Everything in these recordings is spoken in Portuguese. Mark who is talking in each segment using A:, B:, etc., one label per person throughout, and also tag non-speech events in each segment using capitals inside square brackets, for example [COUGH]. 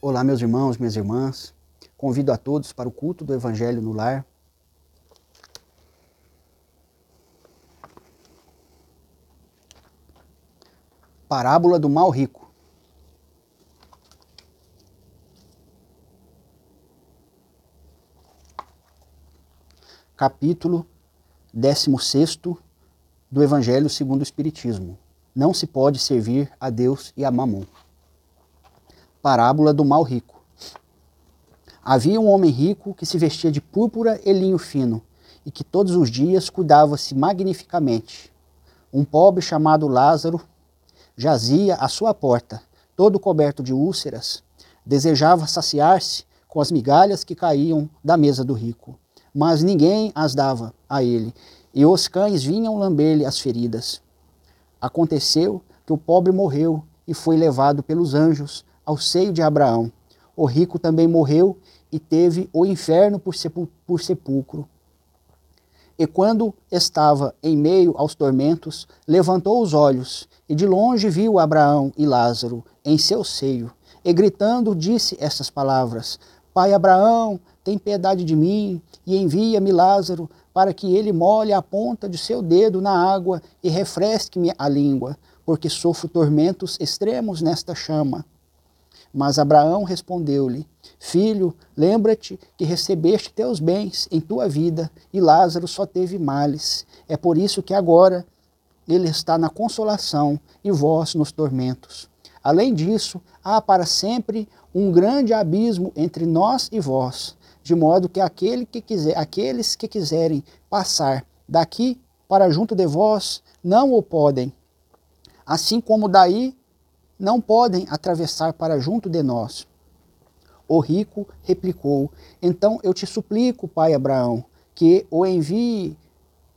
A: Olá, meus irmãos, minhas irmãs. Convido a todos para o culto do Evangelho no Lar. Parábola do mal rico. Capítulo 16 do Evangelho segundo o Espiritismo. Não se pode servir a Deus e a Mamon. Parábola do mal rico. Havia um homem rico que se vestia de púrpura e linho fino e que todos os dias cuidava-se magnificamente. Um pobre chamado Lázaro jazia à sua porta, todo coberto de úlceras. Desejava saciar-se com as migalhas que caíam da mesa do rico, mas ninguém as dava a ele, e os cães vinham lamber-lhe as feridas. Aconteceu que o pobre morreu e foi levado pelos anjos ao seio de Abraão. O rico também morreu e teve o inferno por, por sepulcro. E quando estava em meio aos tormentos, levantou os olhos e de longe viu Abraão e Lázaro em seu seio. E gritando, disse essas palavras: Pai Abraão, tem piedade de mim e envia-me Lázaro para que ele molhe a ponta de seu dedo na água e refresque-me a língua, porque sofro tormentos extremos nesta chama. Mas Abraão respondeu-lhe: Filho, lembra-te que recebeste teus bens em tua vida e Lázaro só teve males. É por isso que agora ele está na consolação e vós nos tormentos. Além disso, há para sempre um grande abismo entre nós e vós, de modo que, aquele que quiser, aqueles que quiserem passar daqui para junto de vós não o podem, assim como daí não podem atravessar para junto de nós. O rico replicou: Então eu te suplico, pai Abraão, que o envie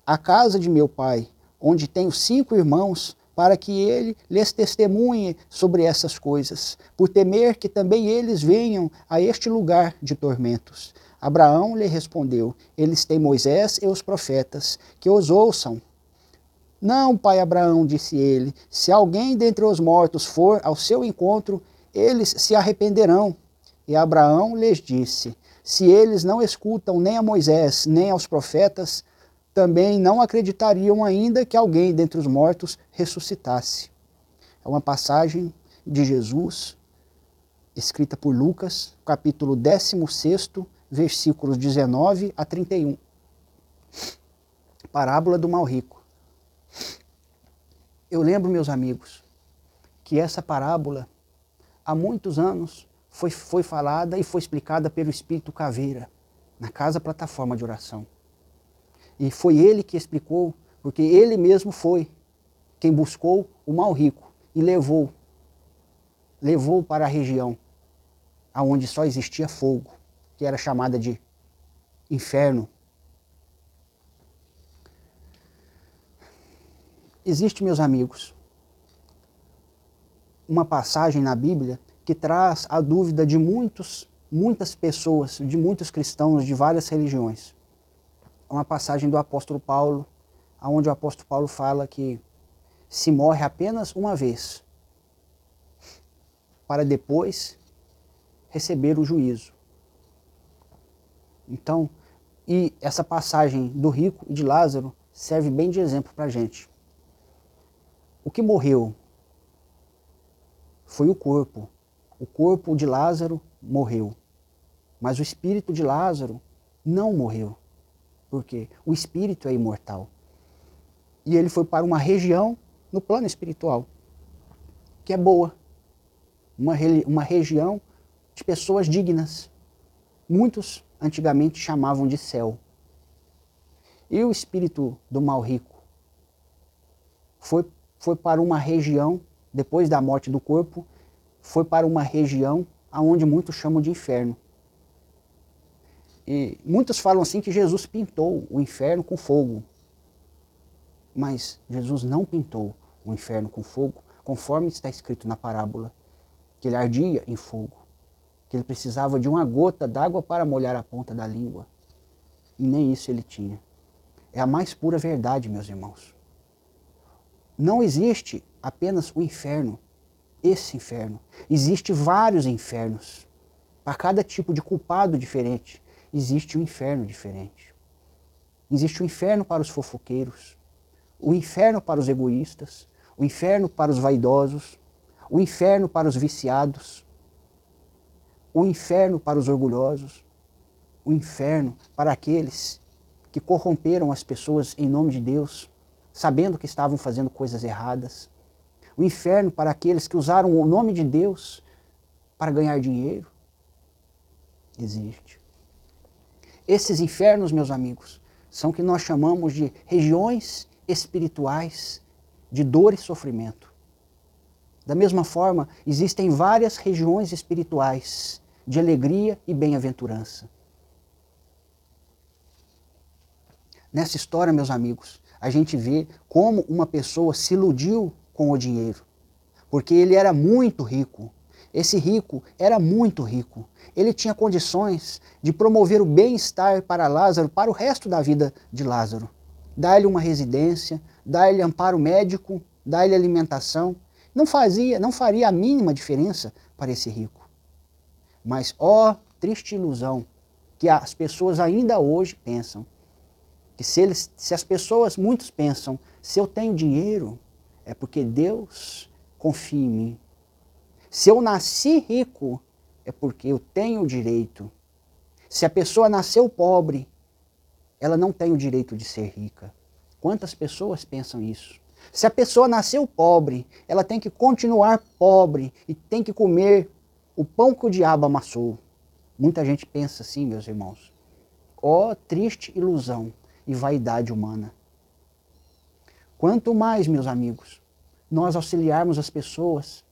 A: à casa de meu pai, onde tenho cinco irmãos, para que ele lhes testemunhe sobre essas coisas, por temer que também eles venham a este lugar de tormentos. Abraão lhe respondeu: Eles têm Moisés e os profetas, que os ouçam. Não, pai Abraão, disse ele, se alguém dentre os mortos for ao seu encontro, eles se arrependerão. E Abraão lhes disse: Se eles não escutam nem a Moisés, nem aos profetas, também não acreditariam ainda que alguém dentre os mortos ressuscitasse. É uma passagem de Jesus, escrita por Lucas, capítulo 16, versículos 19 a 31. Parábola do mal rico. Eu lembro, meus amigos, que essa parábola, há muitos anos, foi, foi falada e foi explicada pelo Espírito Caveira, na Casa Plataforma de Oração. E foi ele que explicou, porque ele mesmo foi quem buscou o mal rico e levou, levou para a região aonde só existia fogo, que era chamada de inferno, Existe, meus amigos, uma passagem na Bíblia que traz a dúvida de muitos, muitas pessoas, de muitos cristãos de várias religiões. É uma passagem do apóstolo Paulo, onde o apóstolo Paulo fala que se morre apenas uma vez, para depois receber o juízo. Então, e essa passagem do rico e de Lázaro serve bem de exemplo para a gente. O que morreu foi o corpo. O corpo de Lázaro morreu. Mas o espírito de Lázaro não morreu. Por quê? O espírito é imortal. E ele foi para uma região no plano espiritual, que é boa. Uma, uma região de pessoas dignas. Muitos antigamente chamavam de céu. E o espírito do mal rico foi foi para uma região, depois da morte do corpo, foi para uma região aonde muitos chamam de inferno. E muitos falam assim que Jesus pintou o inferno com fogo. Mas Jesus não pintou o inferno com fogo, conforme está escrito na parábola, que ele ardia em fogo, que ele precisava de uma gota d'água para molhar a ponta da língua. E nem isso ele tinha. É a mais pura verdade, meus irmãos. Não existe apenas o inferno, esse inferno. Existe vários infernos. Para cada tipo de culpado diferente, existe um inferno diferente. Existe o um inferno para os fofoqueiros, o um inferno para os egoístas, o um inferno para os vaidosos, o inferno para os viciados, o inferno para os orgulhosos, o inferno para aqueles que corromperam as pessoas em nome de Deus, sabendo que estavam fazendo coisas erradas. O inferno para aqueles que usaram o nome de Deus para ganhar dinheiro. Existe. Esses infernos, meus amigos, são o que nós chamamos de regiões espirituais de dor e sofrimento. Da mesma forma, existem várias regiões espirituais de alegria e bem-aventurança. Nessa história, meus amigos, a gente vê como uma pessoa se iludiu com o dinheiro, porque ele era muito rico. Esse rico era muito rico. Ele tinha condições de promover o bem-estar para Lázaro para o resto da vida de Lázaro. Dar-lhe uma residência, dar-lhe amparo médico, dar-lhe alimentação. Não fazia, não faria a mínima diferença para esse rico. Mas ó, triste ilusão que as pessoas ainda hoje pensam que se, eles, se as pessoas, muitos pensam, se eu tenho dinheiro, é porque Deus confia em mim. Se eu nasci rico, é porque eu tenho o direito. Se a pessoa nasceu pobre, ela não tem o direito de ser rica. Quantas pessoas pensam isso? Se a pessoa nasceu pobre, ela tem que continuar pobre e tem que comer o pão que o diabo amassou. Muita gente pensa assim, meus irmãos. Ó oh, triste ilusão e vaidade humana. Quanto mais, meus amigos, nós auxiliarmos as pessoas,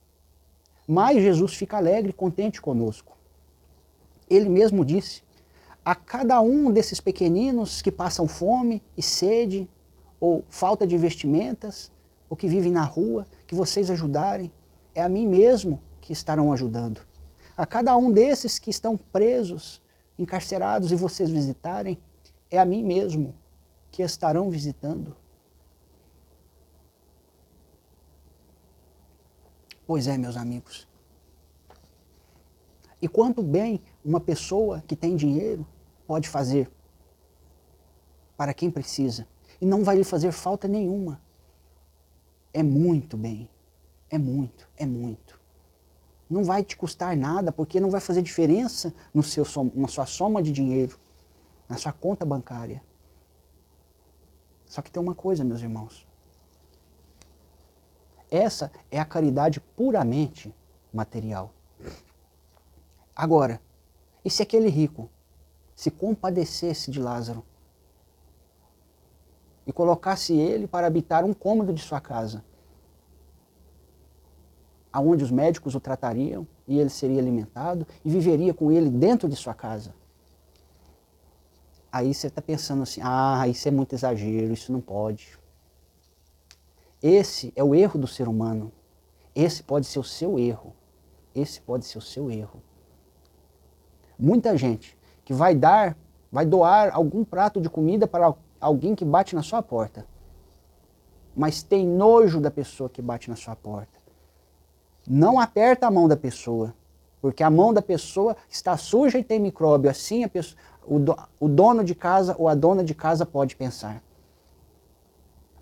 A: mais Jesus fica alegre e contente conosco. Ele mesmo disse: a cada um desses pequeninos que passam fome e sede, ou falta de vestimentas, ou que vivem na rua, que vocês ajudarem, é a mim mesmo que estarão ajudando. A cada um desses que estão presos, encarcerados e vocês visitarem, é a mim mesmo que estarão visitando. Pois é, meus amigos. E quanto bem uma pessoa que tem dinheiro pode fazer para quem precisa. E não vai lhe fazer falta nenhuma. É muito bem. É muito, é muito. Não vai te custar nada, porque não vai fazer diferença no seu, na sua soma de dinheiro, na sua conta bancária. Só que tem uma coisa, meus irmãos. Essa é a caridade puramente material. Agora, e se aquele rico se compadecesse de Lázaro e colocasse ele para habitar um cômodo de sua casa, aonde os médicos o tratariam e ele seria alimentado e viveria com ele dentro de sua casa? Aí você está pensando assim, ah, isso é muito exagero, isso não pode. Esse é o erro do ser humano. Esse pode ser o seu erro. Esse pode ser o seu erro. Muita gente que vai dar, vai doar algum prato de comida para alguém que bate na sua porta. Mas tem nojo da pessoa que bate na sua porta. Não aperta a mão da pessoa, porque a mão da pessoa está suja e tem micróbio. Assim pessoa, o, do, o dono de casa ou a dona de casa pode pensar.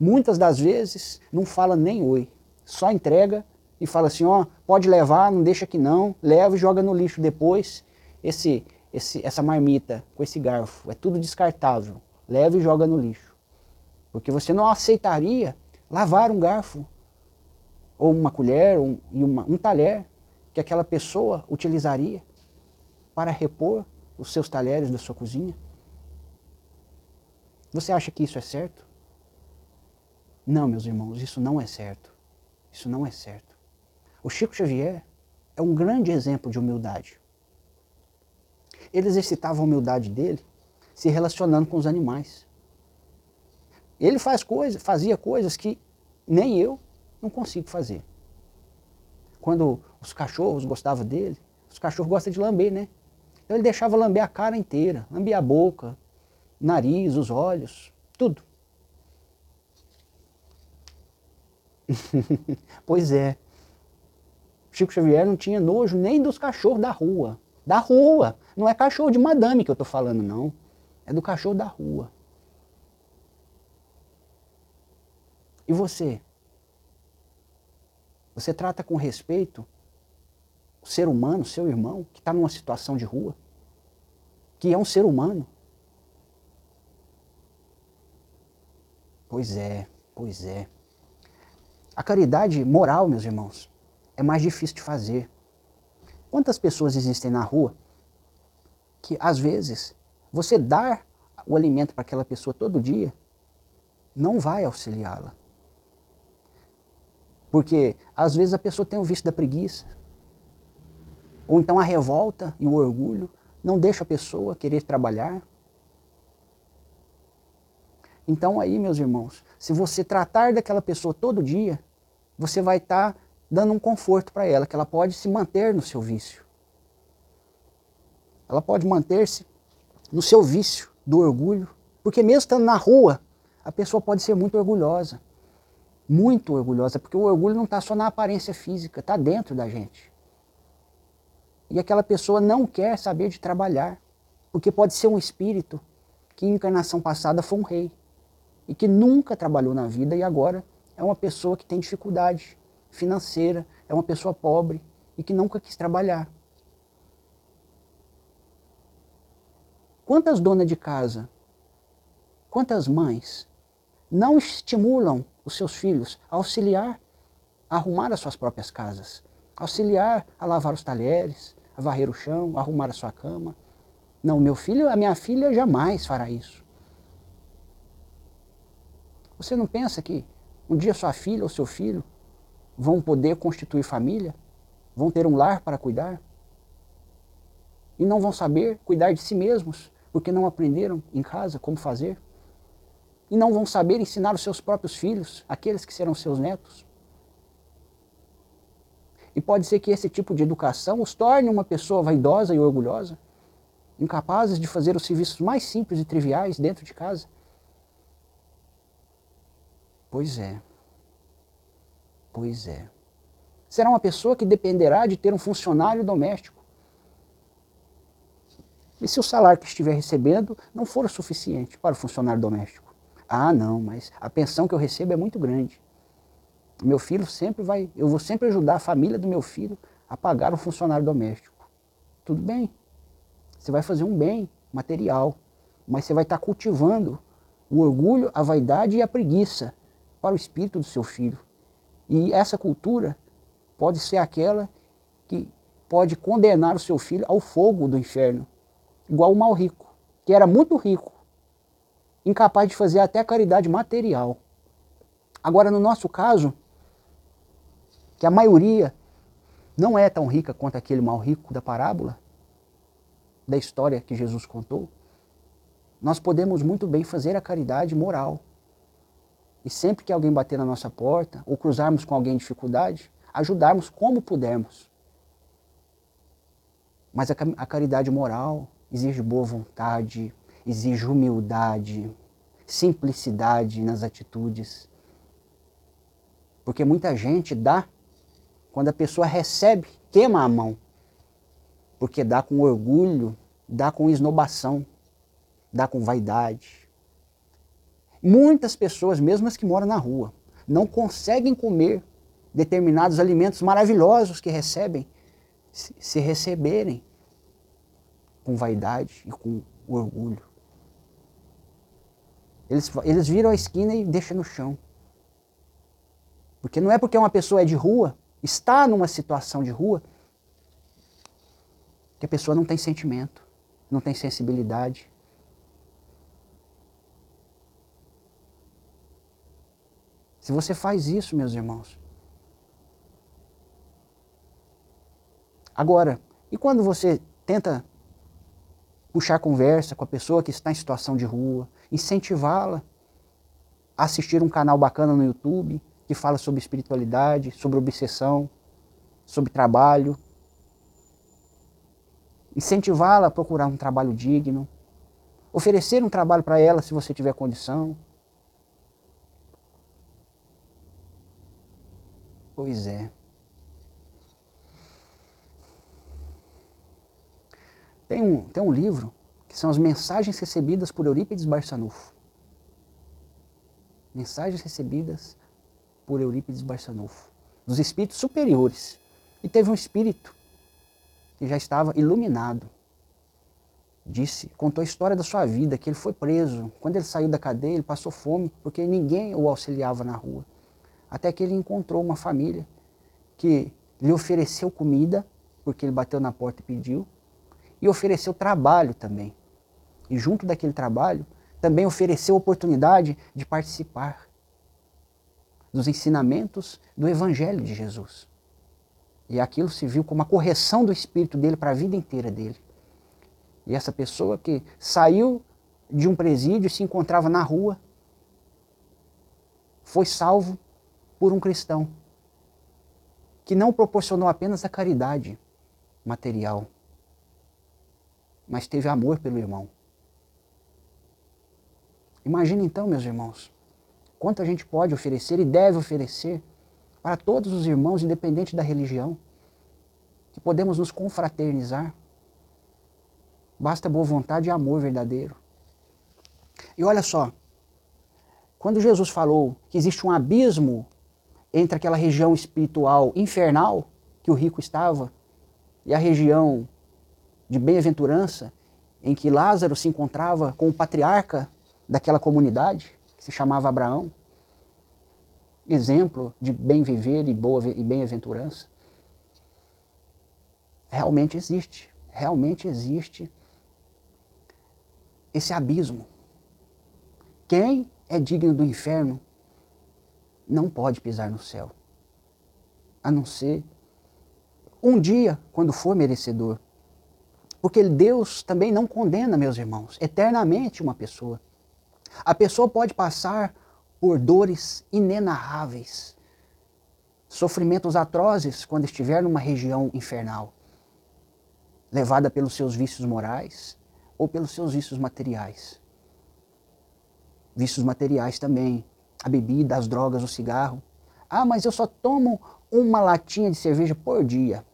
A: Muitas das vezes não fala nem oi, só entrega e fala assim, ó, pode levar, não deixa que não, leva e joga no lixo depois. Esse, esse, essa marmita com esse garfo é tudo descartável, leva e joga no lixo. Porque você não aceitaria lavar um garfo, ou uma colher, um, e uma, um talher que aquela pessoa utilizaria para repor os seus talheres da sua cozinha? Você acha que isso é certo? Não, meus irmãos, isso não é certo. Isso não é certo. O Chico Xavier é um grande exemplo de humildade. Ele exercitava a humildade dele se relacionando com os animais. Ele faz coisa, fazia coisas que nem eu não consigo fazer. Quando os cachorros gostavam dele, os cachorros gostam de lamber, né? Então ele deixava lamber a cara inteira, lamber a boca, nariz, os olhos, tudo. [LAUGHS] pois é. Chico Xavier não tinha nojo nem dos cachorros da rua, Da rua. Não é cachorro de madame que eu estou falando, não. É do cachorro da rua. E você? Você trata com respeito ser humano, seu irmão, que está numa situação de rua? Que é um ser humano? Pois é, pois é. A caridade moral, meus irmãos, é mais difícil de fazer. Quantas pessoas existem na rua que, às vezes, você dar o alimento para aquela pessoa todo dia não vai auxiliá-la? Porque, às vezes, a pessoa tem o vício da preguiça. Ou então a revolta e o orgulho não deixa a pessoa querer trabalhar. Então aí, meus irmãos, se você tratar daquela pessoa todo dia, você vai estar tá dando um conforto para ela, que ela pode se manter no seu vício. Ela pode manter-se no seu vício do orgulho, porque mesmo estando na rua, a pessoa pode ser muito orgulhosa. Muito orgulhosa, porque o orgulho não está só na aparência física, está dentro da gente. E aquela pessoa não quer saber de trabalhar, porque pode ser um espírito que em encarnação passada foi um rei e que nunca trabalhou na vida e agora é uma pessoa que tem dificuldade financeira, é uma pessoa pobre e que nunca quis trabalhar. Quantas donas de casa, quantas mães não estimulam os seus filhos a auxiliar a arrumar as suas próprias casas, auxiliar a lavar os talheres, a varrer o chão, a arrumar a sua cama? Não, meu filho, a minha filha jamais fará isso. Você não pensa que um dia sua filha ou seu filho vão poder constituir família, vão ter um lar para cuidar e não vão saber cuidar de si mesmos porque não aprenderam em casa como fazer e não vão saber ensinar os seus próprios filhos, aqueles que serão seus netos. E pode ser que esse tipo de educação os torne uma pessoa vaidosa e orgulhosa, incapazes de fazer os serviços mais simples e triviais dentro de casa. Pois é. Pois é. Será uma pessoa que dependerá de ter um funcionário doméstico. E se o salário que estiver recebendo não for o suficiente para o funcionário doméstico? Ah, não, mas a pensão que eu recebo é muito grande. Meu filho sempre vai, eu vou sempre ajudar a família do meu filho a pagar o funcionário doméstico. Tudo bem. Você vai fazer um bem material, mas você vai estar cultivando o orgulho, a vaidade e a preguiça para o espírito do seu filho. E essa cultura pode ser aquela que pode condenar o seu filho ao fogo do inferno, igual o mal rico, que era muito rico, incapaz de fazer até caridade material. Agora, no nosso caso, que a maioria não é tão rica quanto aquele mal rico da parábola, da história que Jesus contou, nós podemos muito bem fazer a caridade moral, e sempre que alguém bater na nossa porta, ou cruzarmos com alguém em dificuldade, ajudarmos como pudermos. Mas a, caridade moral exige boa vontade, exige humildade, simplicidade nas atitudes. Porque muita gente dá, quando a pessoa recebe, queima a mão. Porque dá com orgulho, dá com esnobação, dá com vaidade. Muitas pessoas, mesmo as que moram na rua, não conseguem comer determinados alimentos maravilhosos que recebem, se receberem com vaidade e com orgulho. Eles, eles viram a esquina e deixam no chão. Porque não é porque uma pessoa é de rua, está numa situação de rua, que a pessoa não tem sentimento, não tem sensibilidade, Se você faz isso, meus irmãos. Agora, e quando você tenta puxar conversa com a pessoa que está em situação de rua, incentivá-la a assistir um canal bacana no YouTube que fala sobre espiritualidade, sobre obsessão, sobre trabalho, incentivá-la a procurar um trabalho digno, oferecer um trabalho para ela se você tiver condição, Pois é. Tem um, tem um livro que são as mensagens recebidas por Eurípides Barçanufo. Mensagens recebidas por Eurípides Barçanufo, dos espíritos superiores. E teve um espírito que já estava iluminado. Disse, contou a história da sua vida, que ele foi preso. Quando ele saiu da cadeia, ele passou fome, porque ninguém o auxiliava na rua. Até que ele encontrou uma família que lhe ofereceu comida, porque ele bateu na porta e pediu, e ofereceu trabalho também. E junto daquele trabalho, também ofereceu oportunidade de participar dos ensinamentos do Evangelho de Jesus. E aquilo se viu como a correção do espírito dele para a vida inteira dele. E essa pessoa que saiu de um presídio e se encontrava na rua, foi salvo por um cristão que não proporcionou apenas a caridade material, mas teve amor pelo irmão. Imagine então, meus irmãos, quanto a gente pode oferecer e deve oferecer para todos os irmãos, independente da religião, que podemos nos confraternizar. Basta boa vontade e amor verdadeiro. E olha só, quando Jesus falou que existe um abismo entre aquela região espiritual infernal que o rico estava e a região de bem-aventurança em que Lázaro se encontrava com o patriarca daquela comunidade, se chamava Abraão, exemplo de bem viver e boa e bem-aventurança. Realmente existe, realmente existe esse abismo. Quem é digno do inferno não pode pisar no céu, a não ser um dia, quando for merecedor. Porque Deus também não condena, meus irmãos, eternamente uma pessoa. A pessoa pode passar por dores inenarráveis, sofrimentos atrozes quando estiver numa região infernal, levada pelos seus vícios morais ou pelos seus vícios materiais. Vícios materiais também, a bebida, as drogas, o cigarro. Ah, mas eu só tomo uma latinha de cerveja por dia.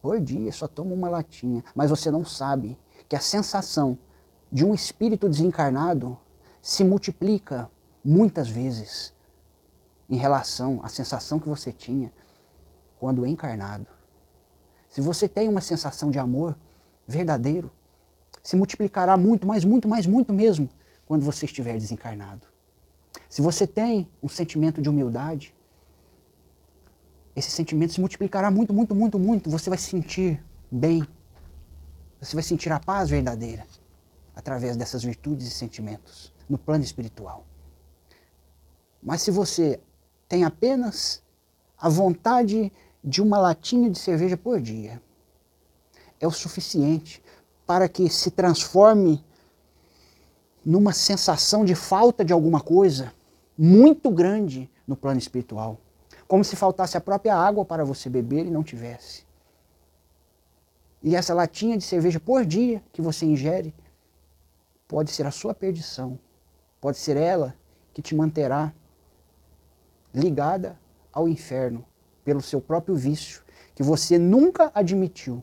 A: Por dia, só tomo uma latinha. Mas você não sabe que a sensação de um espírito desencarnado se multiplica muitas vezes em relação à sensação que você tinha quando encarnado. Se você tem uma sensação de amor verdadeiro, se multiplicará muito, mais, muito, mais, muito mesmo quando você estiver desencarnado. Se você tem um sentimento de humildade, esse sentimento se multiplicará muito, muito, muito, muito. Você vai se sentir bem. Você vai sentir a paz verdadeira através dessas virtudes e sentimentos no plano espiritual. Mas se você tem apenas a vontade de uma latinha de cerveja por dia, é o suficiente para que se transforme numa sensação de falta de alguma coisa muito grande no plano espiritual. Como se faltasse a própria água para você beber e não tivesse. E essa latinha de cerveja por dia que você ingere pode ser a sua perdição. Pode ser ela que te manterá ligada ao inferno pelo seu próprio vício, que você nunca admitiu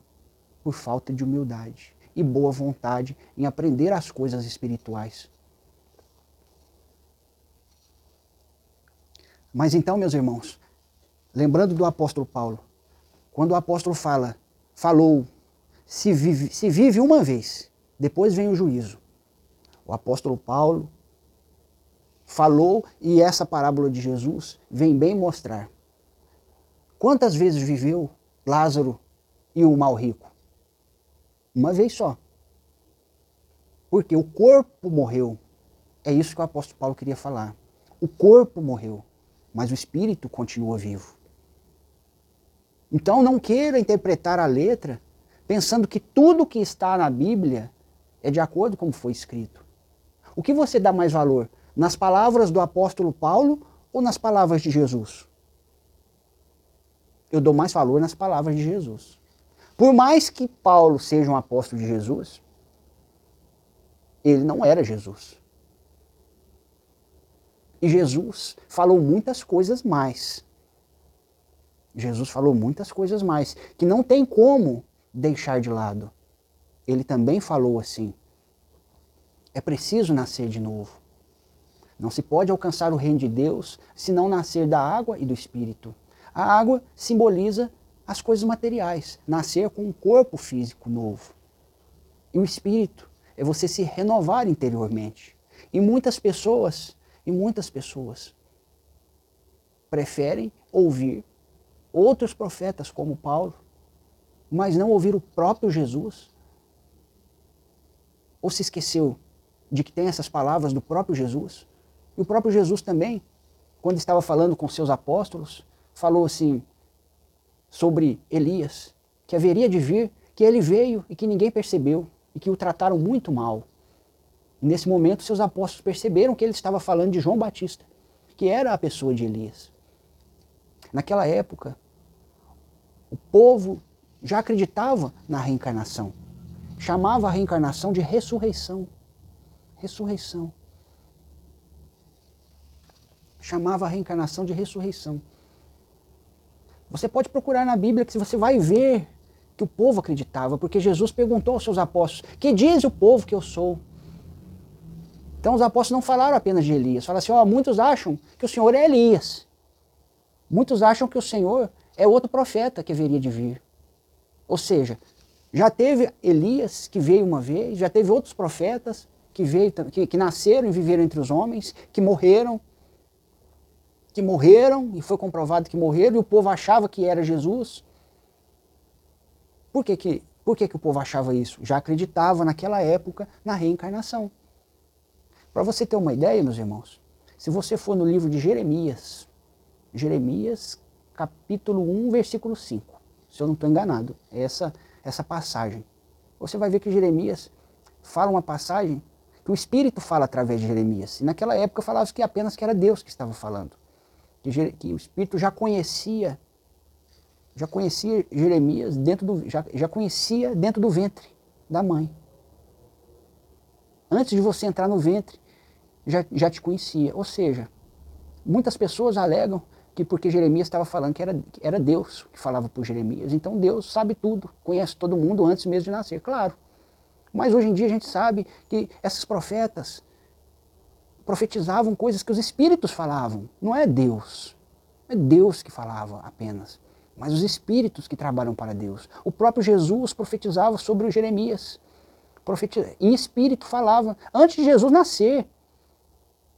A: por falta de humildade e boa vontade em aprender as coisas espirituais. Mas então, meus irmãos, lembrando do apóstolo Paulo, quando o apóstolo fala, falou, se vive, se vive uma vez, depois vem o juízo. O apóstolo Paulo falou e essa parábola de Jesus vem bem mostrar. Quantas vezes viveu Lázaro e o mal rico? Uma vez só. Porque o corpo morreu. É isso que o apóstolo Paulo queria falar. O corpo morreu, mas o espírito continua vivo. Então não queira interpretar a letra pensando que tudo que está na Bíblia é de acordo com como foi escrito. O que você dá mais valor? Nas palavras do apóstolo Paulo ou nas palavras de Jesus? Eu dou mais valor nas palavras de Jesus. Por mais que Paulo seja um apóstolo de Jesus, ele não era Jesus. E Jesus falou muitas coisas mais. Jesus falou muitas coisas mais, que não tem como deixar de lado. Ele também falou assim: é preciso nascer de novo. Não se pode alcançar o reino de Deus se não nascer da água e do Espírito. A água simboliza as coisas materiais, nascer com um corpo físico novo. E o Espírito é você se renovar interiormente. E muitas pessoas, e muitas pessoas preferem ouvir outros profetas como Paulo, mas não ouvir o próprio Jesus? Ou se esqueceu de que tem essas palavras do próprio Jesus? E o próprio Jesus também, quando estava falando com seus apóstolos, falou assim sobre Elias, que haveria de vir, que ele veio e que ninguém percebeu e que o trataram muito mal. E nesse momento, seus apóstolos perceberam que ele estava falando de João Batista, que era a pessoa de Elias. Naquela época, o povo já acreditava na reencarnação. Chamava a reencarnação de ressurreição. Ressurreição. Chamava a reencarnação de ressurreição. Você pode procurar na Bíblia que você vai ver que o povo acreditava, porque Jesus perguntou aos seus apóstolos: Que diz o povo que eu sou? Então os apóstolos não falaram apenas de Elias, falaram assim: ó, muitos acham que o Senhor é Elias. Muitos acham que o Senhor é outro profeta que haveria de vir. Ou seja, já teve Elias que veio uma vez, já teve outros profetas que, veio, que, que nasceram e viveram entre os homens, que morreram, que morreram e foi comprovado que morreram e o povo achava que era Jesus. Por que, que, por que, que o povo achava isso? Já acreditava naquela época na reencarnação. Para você ter uma ideia, meus irmãos, se você for no livro de Jeremias, Jeremias capítulo 1, versículo 5, se eu não estou enganado, é essa, essa passagem. Você vai ver que Jeremias fala uma passagem que o Espírito fala através de Jeremias. E naquela época falava que apenas que era Deus que estava falando. Que, que o Espírito já conhecia, já conhecia Jeremias dentro do, já, já conhecia dentro do ventre da mãe. Antes de você entrar no ventre, já, já te conhecia. Ou seja, muitas pessoas alegam que porque Jeremias estava falando que era, que era Deus que falava por Jeremias. Então Deus sabe tudo, conhece todo mundo antes mesmo de nascer, claro. Mas hoje em dia a gente sabe que esses profetas profetizavam coisas que os espíritos falavam, não é Deus. Não é Deus que falava apenas, mas os espíritos que trabalham para Deus. O próprio Jesus profetizava sobre o Jeremias. Em espírito falava, antes de Jesus nascer,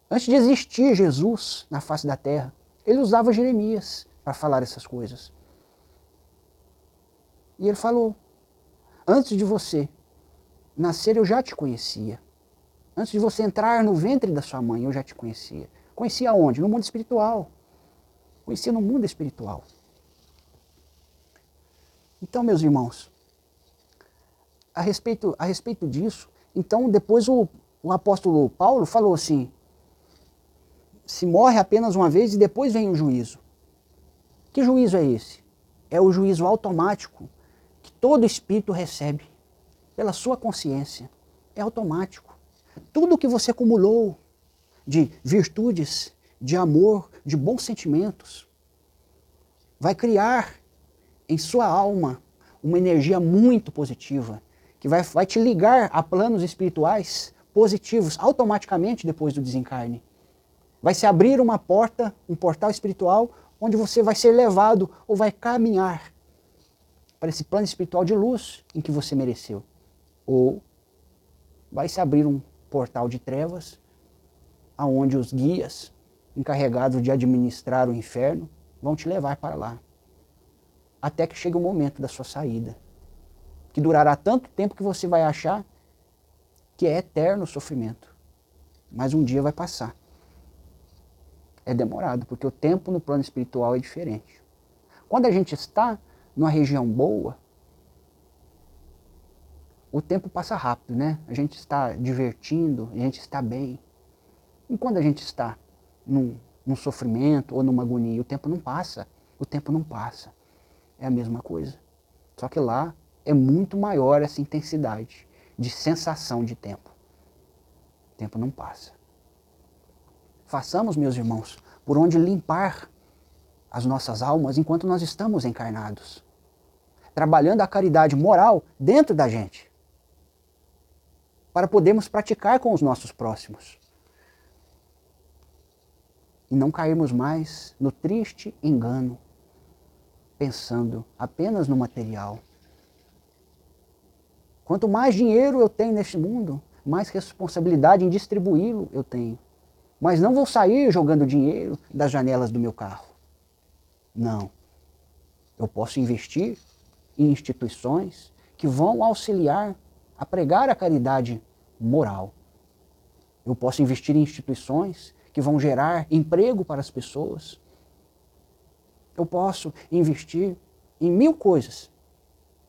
A: antes de existir Jesus na face da terra, ele usava Jeremias para falar essas coisas. E ele falou: Antes de você nascer, eu já te conhecia. Antes de você entrar no ventre da sua mãe, eu já te conhecia. Conhecia onde? No mundo espiritual. Conhecia no mundo espiritual. Então, meus irmãos, a respeito, a respeito disso, então depois o, o apóstolo Paulo falou assim: se morre apenas uma vez e depois vem o juízo. Que juízo é esse? É o juízo automático que todo espírito recebe pela sua consciência. É automático. Tudo que você acumulou de virtudes, de amor, de bons sentimentos, vai criar em sua alma uma energia muito positiva, que vai, vai te ligar a planos espirituais positivos automaticamente depois do desencarne. Vai se abrir uma porta, um portal espiritual, onde você vai ser levado ou vai caminhar para esse plano espiritual de luz em que você mereceu. Ou vai se abrir um portal de trevas, aonde os guias encarregados de administrar o inferno vão te levar para lá. Até que chegue o momento da sua saída, que durará tanto tempo que você vai achar que é eterno o sofrimento. Mas um dia vai passar é demorado, porque o tempo no plano espiritual é diferente. Quando a gente está numa região boa, o tempo passa rápido, né? A gente está divertindo, a gente está bem. E quando a gente está num, num sofrimento ou numa agonia, o tempo não passa. O tempo não passa. É a mesma coisa. Só que lá é muito maior essa intensidade de sensação de tempo. O tempo não passa. Façamos, meus irmãos, por onde limpar as nossas almas enquanto nós estamos encarnados. trabalhando a caridade moral dentro da gente, para podermos praticar com os nossos próximos. E não cairmos mais no triste engano, pensando apenas no material. Quanto mais dinheiro eu tenho neste mundo, mais responsabilidade em distribuí-lo eu tenho. Mas não vou sair jogando dinheiro das janelas do meu carro. Não. Eu posso investir em instituições que vão auxiliar a pregar a caridade moral. Eu posso investir em instituições que vão gerar emprego para as pessoas. Eu posso investir em mil coisas,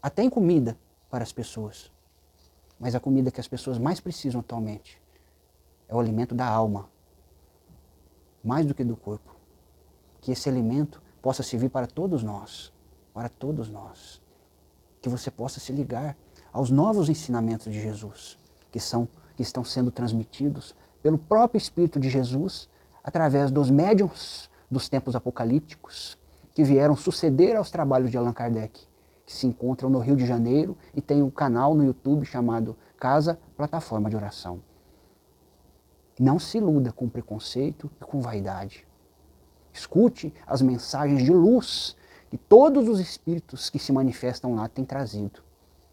A: até em comida para as pessoas. Mas a comida que as pessoas mais precisam atualmente é o alimento da alma, mais do que do corpo. Que esse alimento possa servir para todos nós, para todos nós. Que você possa se ligar aos novos ensinamentos de Jesus, que são que estão sendo transmitidos pelo próprio Espírito de Jesus através dos médiums dos tempos apocalípticos que vieram suceder aos trabalhos de Allan Kardec que se encontram no Rio de Janeiro e tem um canal no YouTube chamado Casa Plataforma de Oração. Não se iluda com preconceito e com vaidade. Escute as mensagens de luz que todos os espíritos que se manifestam lá têm trazido,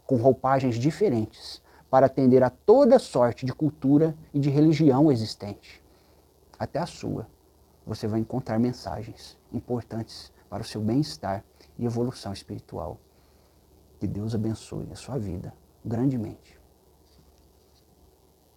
A: com roupagens diferentes, para atender a toda sorte de cultura e de religião existente. Até a sua, você vai encontrar mensagens importantes para o seu bem-estar e evolução espiritual. Que Deus abençoe a sua vida grandemente.